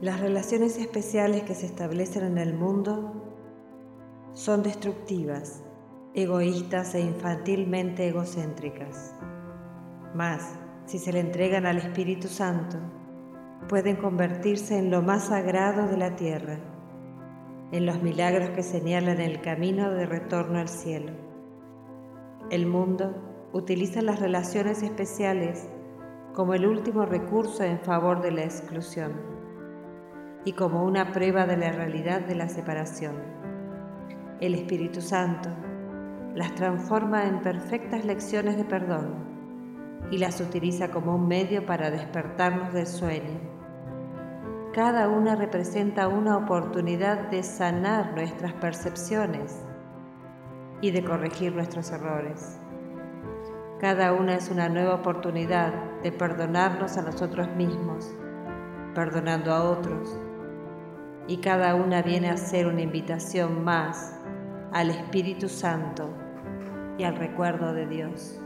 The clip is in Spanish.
Las relaciones especiales que se establecen en el mundo son destructivas, egoístas e infantilmente egocéntricas. Mas, si se le entregan al Espíritu Santo, pueden convertirse en lo más sagrado de la tierra, en los milagros que señalan el camino de retorno al cielo. El mundo utiliza las relaciones especiales como el último recurso en favor de la exclusión y como una prueba de la realidad de la separación. El Espíritu Santo las transforma en perfectas lecciones de perdón y las utiliza como un medio para despertarnos del sueño. Cada una representa una oportunidad de sanar nuestras percepciones y de corregir nuestros errores. Cada una es una nueva oportunidad de perdonarnos a nosotros mismos, perdonando a otros. Y cada una viene a ser una invitación más al Espíritu Santo y al recuerdo de Dios.